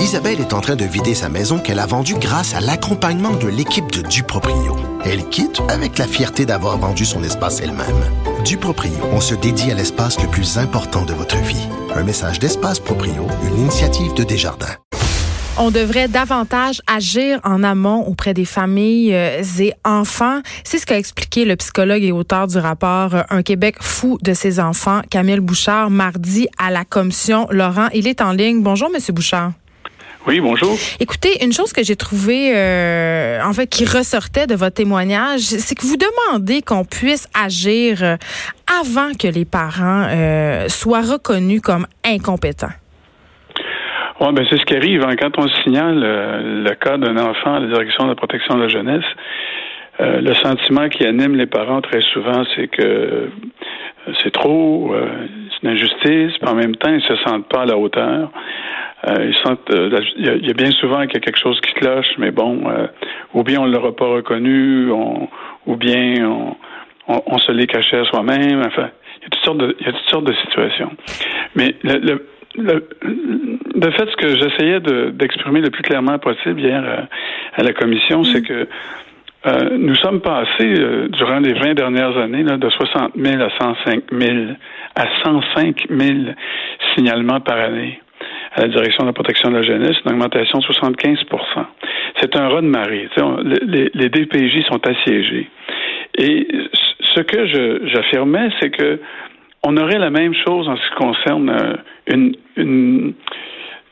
Isabelle est en train de vider sa maison qu'elle a vendue grâce à l'accompagnement de l'équipe de Duproprio. Elle quitte avec la fierté d'avoir vendu son espace elle-même. Duproprio, on se dédie à l'espace le plus important de votre vie. Un message d'Espace Proprio, une initiative de Desjardins. On devrait davantage agir en amont auprès des familles euh, et enfants. C'est ce qu'a expliqué le psychologue et auteur du rapport euh, Un Québec fou de ses enfants, Camille Bouchard, mardi à la commission. Laurent, il est en ligne. Bonjour, Monsieur Bouchard. Oui, bonjour. Écoutez, une chose que j'ai trouvée, euh, en fait, qui ressortait de votre témoignage, c'est que vous demandez qu'on puisse agir avant que les parents soient reconnus comme incompétents. Ouais, ben c'est ce qui arrive hein. quand on signale euh, le cas d'un enfant à la direction de la protection de la jeunesse. Euh, le sentiment qui anime les parents très souvent, c'est que euh, c'est trop, c'est une injustice, puis en même temps, ils se sentent pas à la hauteur. ils sentent, il y, a bien souvent qu'il y a quelque chose qui cloche, mais bon, ou bien on ne l'aura pas reconnu, on, ou bien on, on, se l'est caché à soi-même. Enfin, il y a toutes sortes de, il y a toutes sortes de situations. Mais le, le le, de fait, ce que j'essayais d'exprimer le plus clairement possible hier euh, à, la commission, c'est que euh, nous sommes passés euh, durant les 20 dernières années là, de 60 000 à 105 000 à 105 000 signalements par année à la direction de la protection de la jeunesse, une augmentation de 75% C'est un raz de marée. Les, les, DPJ sont assiégés. Et ce que j'affirmais, c'est que on aurait la même chose en ce qui concerne euh, une, une,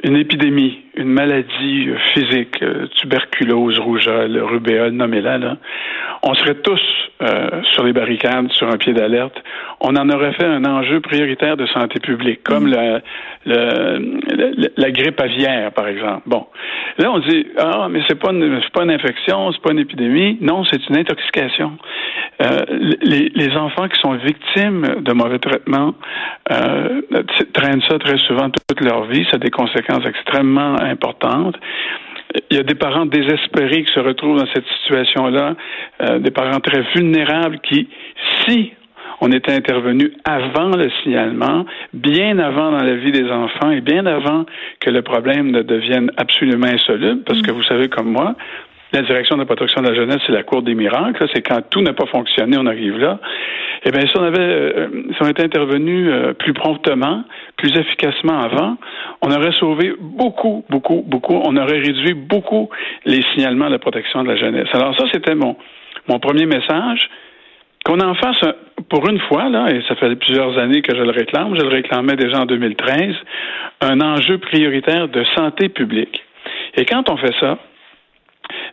une épidémie, une maladie euh, physique, euh, tuberculose, rougeole, rubéole, nommez-la, là, on serait tous euh, sur les barricades, sur un pied d'alerte. On en aurait fait un enjeu prioritaire de santé publique, comme mm. la, la, la, grippe aviaire, par exemple. Bon, là on dit ah mais c'est pas une, pas une infection, c'est pas une épidémie. Non, c'est une intoxication. Euh, les, les, enfants qui sont victimes de mauvais traitements euh, traînent ça très souvent toute leur vie. Ça a des conséquences extrêmement importantes. Il y a des parents désespérés qui se retrouvent dans cette situation-là, euh, des parents très vulnérables qui, si on était intervenu avant le signalement, bien avant dans la vie des enfants et bien avant que le problème ne devienne absolument insoluble, parce que mm. vous savez comme moi, la direction de la protection de la jeunesse, c'est la cour des miracles. C'est quand tout n'a pas fonctionné, on arrive là. Eh bien, si on avait, euh, si on était intervenu euh, plus promptement, plus efficacement avant, on aurait sauvé beaucoup, beaucoup, beaucoup. On aurait réduit beaucoup les signalements de la protection de la jeunesse. Alors ça, c'était mon mon premier message. Qu'on en fasse pour une fois, là, et ça fait plusieurs années que je le réclame, je le réclamais déjà en 2013, un enjeu prioritaire de santé publique. Et quand on fait ça,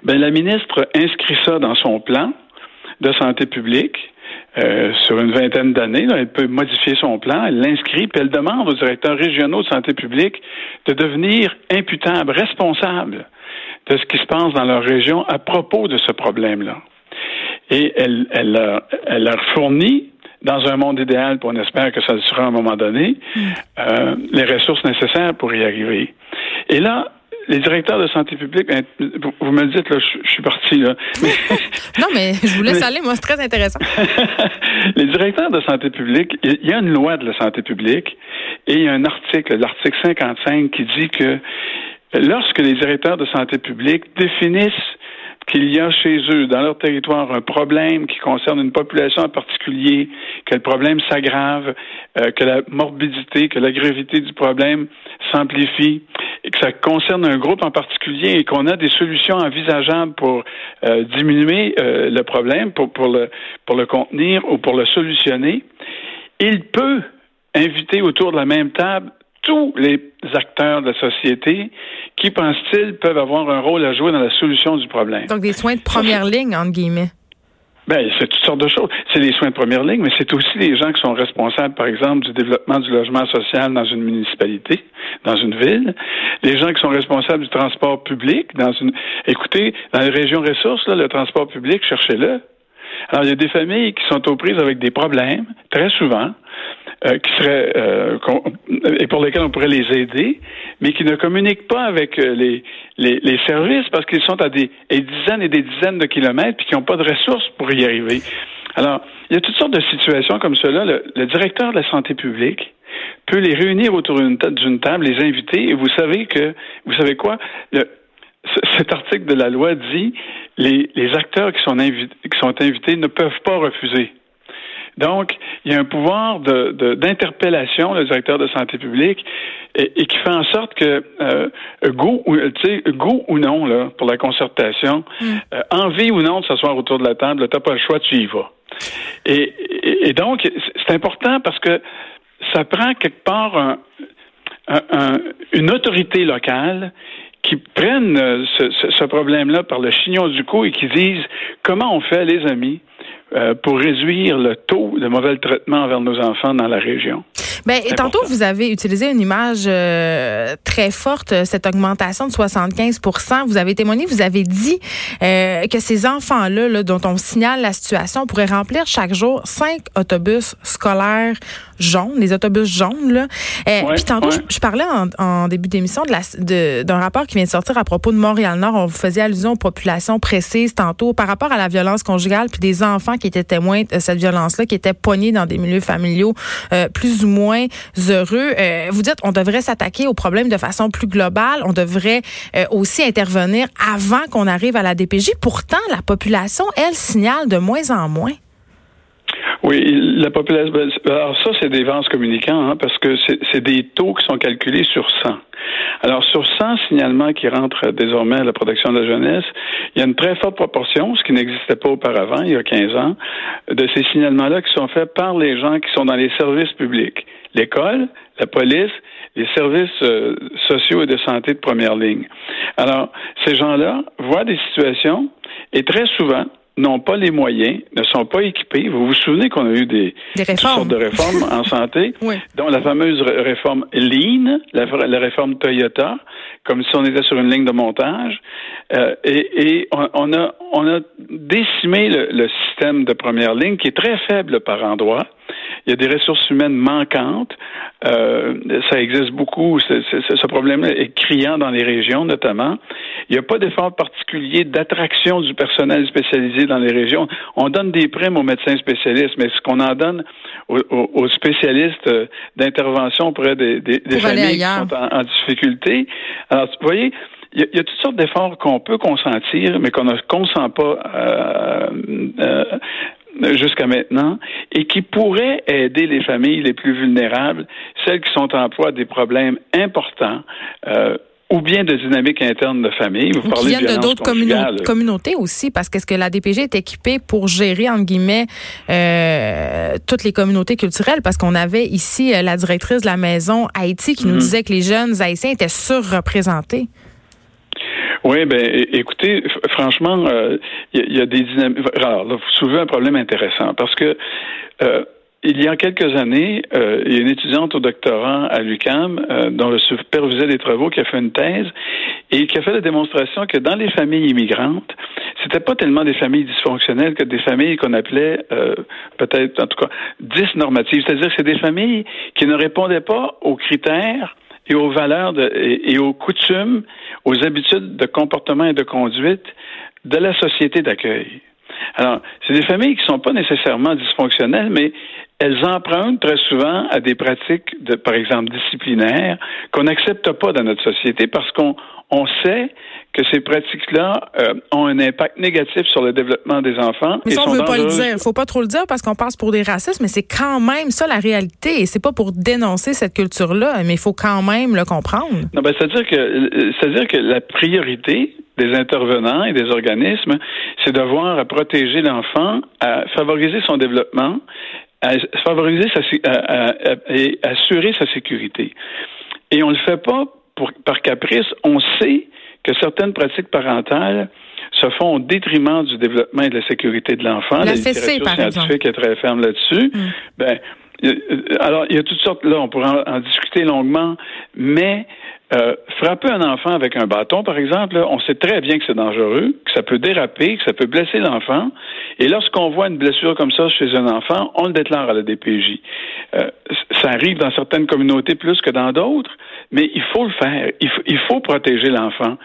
ben, la ministre inscrit ça dans son plan de santé publique. Euh, sur une vingtaine d'années, elle peut modifier son plan, elle l'inscrit, puis elle demande aux directeurs régionaux de santé publique de devenir imputables, responsables de ce qui se passe dans leur région à propos de ce problème-là. Et elle, elle, elle leur fournit dans un monde idéal, puis on espère que ça le sera à un moment donné, mm. euh, les ressources nécessaires pour y arriver. Et là, les directeurs de santé publique, ben, vous me le dites, là, je, suis parti. Là. non, mais je vous laisse aller, moi, c'est très intéressant. les directeurs de santé publique, il y a une loi de la santé publique et il y a un article, l'article 55, qui dit que lorsque les directeurs de santé publique définissent qu'il y a chez eux, dans leur territoire, un problème qui concerne une population en particulier, que le problème s'aggrave, euh, que la morbidité, que la gravité du problème s'amplifie, et que ça concerne un groupe en particulier et qu'on a des solutions envisageables pour euh, diminuer euh, le problème, pour, le contenir ou pour le solutionner, il peut inviter autour de la même table tous les acteurs de la société qui, pensent-ils, peuvent avoir un rôle à jouer dans la solution du problème? Donc des soins de première ligne, entre guillemets. Ben, c'est toutes sortes de choses. C'est des soins de première ligne, mais c'est aussi les gens qui sont responsables, par exemple, du développement du logement social dans une municipalité, dans une ville. Les gens qui sont responsables du transport public dans une. Écoutez, dans les régions ressources, là, le transport public, cherchez-le. Alors, il y a des familles qui sont aux prises avec des problèmes, très souvent, euh, qui seraient euh, et pour lesquels on pourrait les aider, mais qui ne communiquent pas avec euh, les, les, les services parce qu'ils sont à des, dizaines et des dizaines de kilomètres puis qui n'ont pas de ressources pour y arriver. Alors, il y a toutes sortes de situations comme cela. Le, le directeur de la santé publique peut les réunir autour d'une table, les inviter, et vous savez que, vous savez quoi, le, cet article de la loi dit les, les acteurs qui sont, qui sont invités ne peuvent pas refuser. Donc, il y a un pouvoir d'interpellation, de, le directeur de santé publique, et, qui fait en sorte que euh, goût, ou, goût ou non là, pour la concertation, mm. euh, envie ou non de s'asseoir autour de la table, tu n'as pas le choix, tu y vas. Et, donc, c'est important parce que ça prend quelque part une autorité locale qui prenne euh, ce, ce problème-là par le chignon du cou et qui disent comment on fait, les amis, euh, pour réduire le taux de mauvais traitement envers nos enfants dans la région? Ben, et tantôt, vous avez utilisé une image euh, très forte, cette augmentation de 75% Vous avez témoigné, vous avez dit que ces enfants-là, là, dont on signale la situation, pourraient remplir chaque jour cinq autobus scolaires jaunes, les autobus jaunes. Là. puis tantôt, je, parlais en, début d'émission de d'un rapport qui vient de sortir à propos de Montréal-Nord. On vous faisait allusion aux populations précises tantôt par rapport à la violence conjugale puis des enfants qui étaient témoins de cette violence-là, qui étaient pognés dans des milieux familiaux euh, plus ou moins heureux. Euh, vous dites, on devrait s'attaquer au problème de façon plus globale. On devrait euh, aussi intervenir avant qu'on arrive à la DPJ. Pourtant, la population, elle, signale de moins en moins. Oui, la population. Ben, alors ça, c'est des vases communicants, hein, parce que c'est des taux qui sont calculés sur 100. Alors, sur 100 signalements qui rentrent désormais à la protection de la jeunesse, il y a une très forte proportion, ce qui n'existait pas auparavant, il y a 15 ans, de ces signalements-là qui sont faits par les gens qui sont dans les services publics. L'école, la police, les services euh, sociaux et de santé de première ligne. Alors, ces gens-là voient des situations et très souvent, n'ont pas les moyens, ne sont pas équipés. Vous vous souvenez qu'on a eu des, sortes de réformes en santé, dont la fameuse réforme Lean, la, réforme Toyota, comme si on était sur une ligne de montage, euh, et, on, a, on a décimé le, le, système de première ligne qui est très faible par endroit. Il y a des ressources humaines manquantes. Euh, ça existe beaucoup. ce problème-là est criant dans les régions, notamment. Il n'y a pas d'effort particulier d'attraction du personnel spécialisé dans les régions. On donne des primes aux médecins spécialistes, mais ce qu'on en donne aux, spécialistes euh, d'intervention auprès des, familles qui sont en, difficulté. Alors, vous voyez, il y, a, toutes sortes d'efforts qu'on peut consentir, mais qu'on ne consent pas euh, euh, jusqu'à maintenant et qui pourraient aider les familles les plus vulnérables, celles qui sont en proie à des problèmes importants. Euh, ou bien de dynamiques internes de famille. Vous parlez qui viennent de d'autres communautés aussi, parce qu'est-ce que la DPG est équipée pour gérer, entre guillemets, euh, toutes les communautés culturelles? Parce qu'on avait ici euh, la directrice de la maison Haïti qui nous mhm. disait que les jeunes haïtiens étaient surreprésentés. Oui, ben écoutez, franchement, il euh, y, a des dynamiques. Alors, là, vous soulevez un problème intéressant parce que euh, il y a quelques années, euh, il y a une étudiante au doctorat à l'UCAM euh, dont le supervisait des travaux qui a fait une thèse et qui a fait la démonstration que dans les familles immigrantes, c'était pas tellement des familles dysfonctionnelles que des familles qu'on appelait euh, peut-être en tout cas dysnormatives, c'est-à-dire que c'est des familles qui ne répondaient pas aux critères et aux valeurs de, et, aux coutumes, aux habitudes de comportement et de conduite de la société d'accueil. Alors, c'est des familles qui ne sont pas nécessairement dysfonctionnelles, mais elles empruntent très souvent à des pratiques, de, par exemple, disciplinaires, qu'on n'accepte pas dans notre société parce qu'on on sait que ces pratiques-là euh, ont un impact négatif sur le développement des enfants. Mais on ne veut pas le dire. Il faut pas trop le dire parce qu'on passe pour des racistes, mais c'est quand même ça la réalité. Et c'est pas pour dénoncer cette culture-là, mais il faut quand même le comprendre. Non, ben, c'est-à-dire que, c'est-à-dire que la priorité des intervenants et des organismes, c'est de voir à protéger l'enfant, à favoriser son développement, à favoriser sa, et assurer sa sécurité. Et on ne le fait pas pour, par caprice. On sait que certaines pratiques parentales se font au détriment du développement et de la sécurité de l'enfant. La, littérature scientifique est très ferme là-dessus. Mm. Ben, alors, il y a toutes sortes, là, on pourrait en discuter longuement, mais euh, frapper un enfant avec un bâton, par exemple, on sait très bien que c'est dangereux, que ça peut déraper, que ça peut blesser l'enfant. Et lorsqu'on voit une blessure comme ça chez un enfant, on le déclare à la DPJ. Euh, ça arrive dans certaines communautés plus que dans d'autres, mais il faut le faire. Il faut, il faut protéger l'enfant.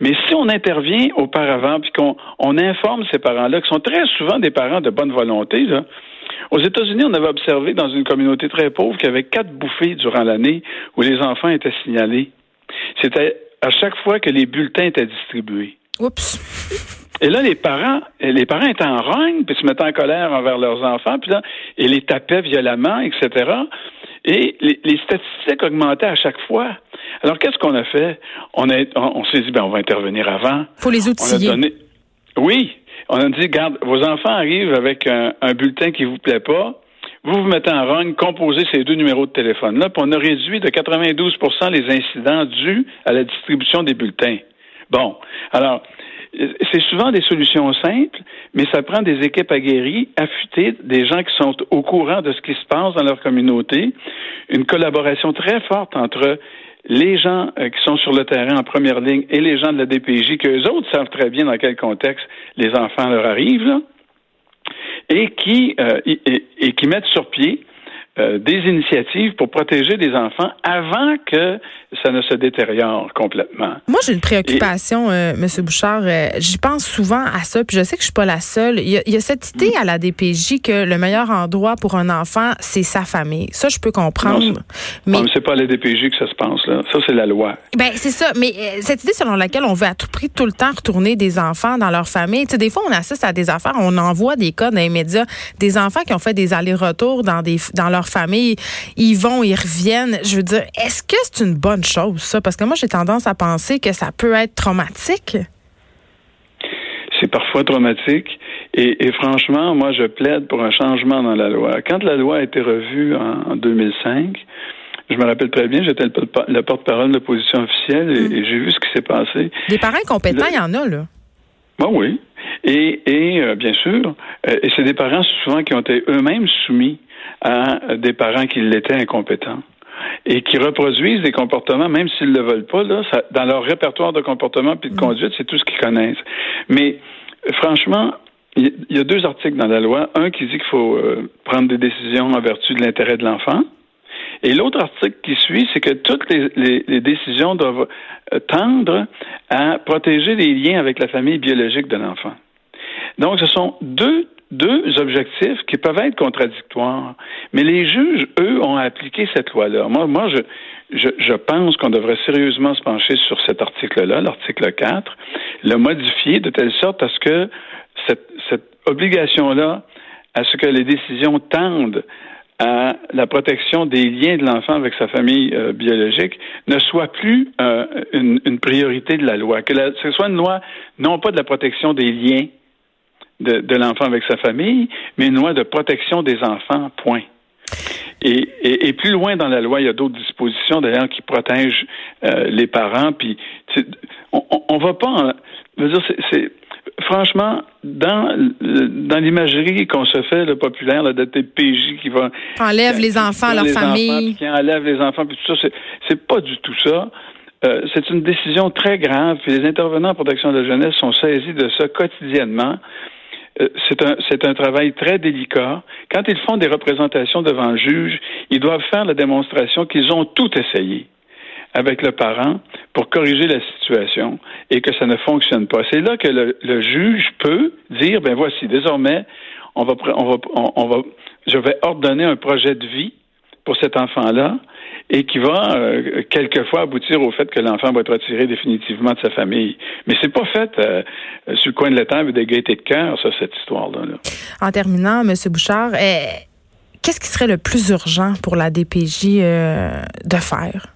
Mais si on intervient auparavant, puis qu'on on informe ces parents-là, qui sont très souvent des parents de bonne volonté, là, Aux États-Unis, on avait observé dans une communauté très pauvre qu'il y avait quatre bouffées durant l'année où les enfants étaient signalés. C'était à chaque fois que les bulletins étaient distribués. Oups. Et là, les parents, les parents étaient en rogne, puis se mettaient en colère envers leurs enfants, puis là, et les tapaient violemment, etc. Et les, statistiques augmentaient à chaque fois. Alors, qu'est-ce qu'on a fait? On, a, on, s'est dit, ben, on va intervenir avant. faut les outiller. Oui. On a dit, garde, vos enfants arrivent avec un, bulletin qui vous plaît pas. Vous vous mettez en rogne, composez ces deux numéros de téléphone-là, puis on a réduit de 92% les incidents dus à la distribution des bulletins. Bon. Alors, c'est souvent des solutions simples, mais ça prend des équipes aguerries, affûtées, des gens qui sont au courant de ce qui se passe dans leur communauté, une collaboration très forte entre les gens euh, qui sont sur le terrain en première ligne et les gens de la DPJ, qu'eux autres savent très bien dans quel contexte les enfants leur arrivent, et qui, euh, et qui mettent sur pied euh, des initiatives pour protéger les enfants avant que ça ne se détériore complètement. Moi, j'ai une préoccupation, euh, M. Bouchard. Euh, j'y pense souvent à ça, puis je sais que je suis pas la seule. Il y a, cette idée à la DPJ que le meilleur endroit pour un enfant, c'est sa famille. Ça, je peux comprendre. Non, mais c'est pas à la DPJ que ça se pense là. Ça, c'est la loi. Ben c'est ça. Mais cette idée selon laquelle on veut à tout prix tout le temps retourner des enfants dans leur famille. Tu sais, des fois, on assiste à des affaires, on envoie des cas dans les médias, des enfants qui ont fait des allers-retours dans des dans leur famille, ils vont, ils reviennent. Je veux dire, est-ce que c'est une bonne chose, ça? Parce que moi, j'ai tendance à penser que ça peut être traumatique. C'est parfois traumatique. Et, franchement, moi, je plaide pour un changement dans la loi. Quand la loi a été revue en, 2005, je me rappelle très bien, j'étais le, porte-parole de l'opposition officielle et, mm. j'ai vu ce qui s'est passé. Des parents compétents, il y en a, là. Ben oui. Et, euh, bien sûr, euh, et c'est des parents souvent qui ont été eux-mêmes soumis à des parents qui l'étaient incompétents et qui reproduisent des comportements, même s'ils ne le veulent pas, là, dans leur répertoire de comportement puis de mm. conduite, c'est tout ce qu'ils connaissent. Mais franchement, il y a deux articles dans la loi. Un qui dit qu'il faut euh, prendre des décisions en vertu de l'intérêt de l'enfant. Et l'autre article qui suit, c'est que toutes les, décisions doivent euh, tendre à protéger les liens avec la famille biologique de l'enfant. Donc, ce sont deux deux objectifs qui peuvent être contradictoires. Mais les juges, eux, ont appliqué cette loi-là. Moi, moi je, je, pense qu'on devrait sérieusement se pencher sur cet article-là, l'article 4, le modifier de telle sorte à ce que cette, cette obligation-là, à ce que les décisions tendent à la protection des liens de l'enfant avec sa famille euh, biologique ne soit plus euh, une, une, priorité de la loi, que ce soit une loi non pas de la protection des liens de, l'enfant avec sa famille, mais une loi de protection des enfants, point. Et, et, plus loin dans la loi, il y a d'autres dispositions d'ailleurs qui protègent euh, les parents. Puis on, on, va pas. je veux dire, c'est franchement dans dans l'imagerie qu'on se fait le populaire, la PJ qui va enlève les enfants, leur famille, qui enlève les enfants, puis tout ça, c'est pas du tout ça. Euh, c'est une décision très grave. Puis les intervenants en protection de la jeunesse sont saisis de ça quotidiennement. Euh, c'est un, travail très délicat. Quand ils font des représentations devant le juge, ils doivent faire la démonstration qu'ils ont tout essayé avec le parent pour corriger la situation et que ça ne fonctionne pas. C'est là que le, juge peut dire, ben voici, désormais, on va, on va, on va, je vais ordonner un projet de vie pour cet enfant-là et qui va euh, quelquefois aboutir au fait que l'enfant va être retiré définitivement de sa famille. Mais c'est pas fait euh, sur le coin de la table des gaietés de cœur, ça, cette histoire-là. En terminant, M. Bouchard, eh, qu'est-ce qui serait le plus urgent pour la DPJ euh, de faire?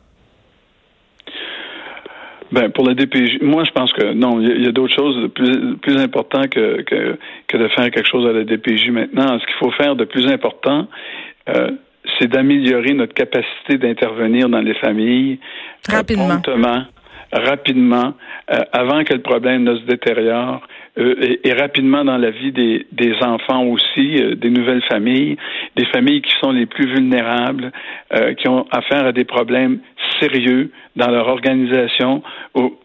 Ben, pour la DPJ, moi, je pense que non, il y a, d'autres choses plus, plus importantes que, que, que, de faire quelque chose à la DPJ maintenant. Ce qu'il faut faire de plus important, euh, c'est d'améliorer notre capacité d'intervenir dans les familles euh, rapidement, rapidement, euh, avant que le problème ne se détériore. Euh, et, rapidement dans la vie des, des enfants aussi, des nouvelles familles, des familles qui sont les plus vulnérables, qui ont affaire à des problèmes sérieux dans leur organisation.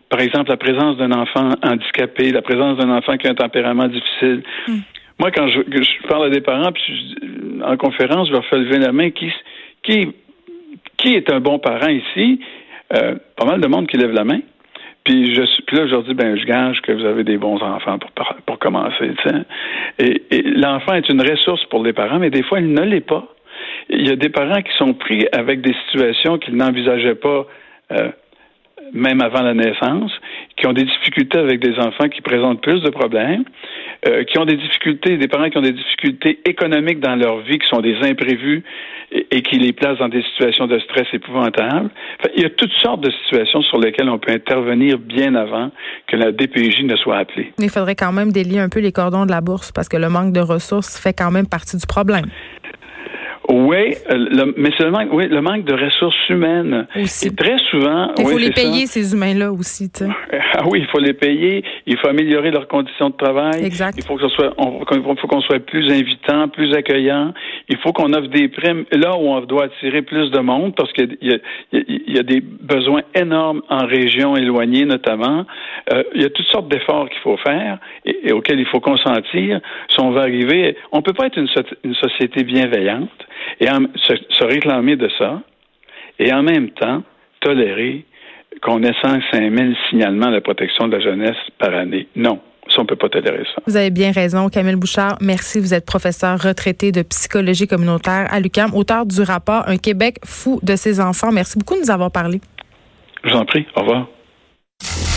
par exemple, la présence d'un enfant handicapé, la présence d'un enfant qui a un tempérament difficile. Hmm. Moi, quand je, je, parle à des parents, puis en conférence, je leur fais lever la main. Qui, qui, qui est un bon parent ici? Euh, pas mal de monde qui lève la main. Puis, je puis là, je leur dis, ben, je gage que vous avez des bons enfants pour, pour commencer. Et, et l'enfant est une ressource pour les parents, mais des fois, il ne l'est pas. Il y a des parents qui sont pris avec des situations qu'ils n'envisageaient pas euh, même avant la naissance, qui ont des difficultés avec des enfants qui présentent plus de problèmes, euh, qui ont des difficultés, des parents qui ont des difficultés économiques dans leur vie, qui sont des imprévus et, qui les placent dans des situations de stress épouvantables. il y a toutes sortes de situations sur lesquelles on peut intervenir bien avant que la DPJ ne soit appelée. Il faudrait quand même délier un peu les cordons de la bourse parce que le manque de ressources fait quand même partie du problème. Oui, le, mais c'est le manque, oui, le manque de ressources humaines. Aussi. Et très souvent. Il faut les payer, ces humains-là aussi. Ah oui, il faut les payer. Il faut améliorer leurs conditions de travail. Exact. Il faut que ce soit, on, faut qu'on soit plus invitant, plus accueillant. Il faut qu'on offre des primes là où on doit attirer plus de monde parce qu'il y, y, y, a des besoins énormes en régions éloignées, notamment. Euh, il y a toutes sortes d'efforts qu'il faut faire et, auxquels il faut consentir si on veut arriver. On peut pas être une, une société bienveillante et se, réclamer de ça, et en même temps tolérer qu'on ait 105 000 signalements de protection de la jeunesse par année. Non. Ça, on ne peut pas tolérer ça. Vous avez bien raison, Camille Bouchard. Merci. Vous êtes professeur retraité de psychologie communautaire à l'UQAM, auteur du rapport Un Québec fou de ses enfants. Merci beaucoup de nous avoir parlé. Je vous en prie. Au revoir.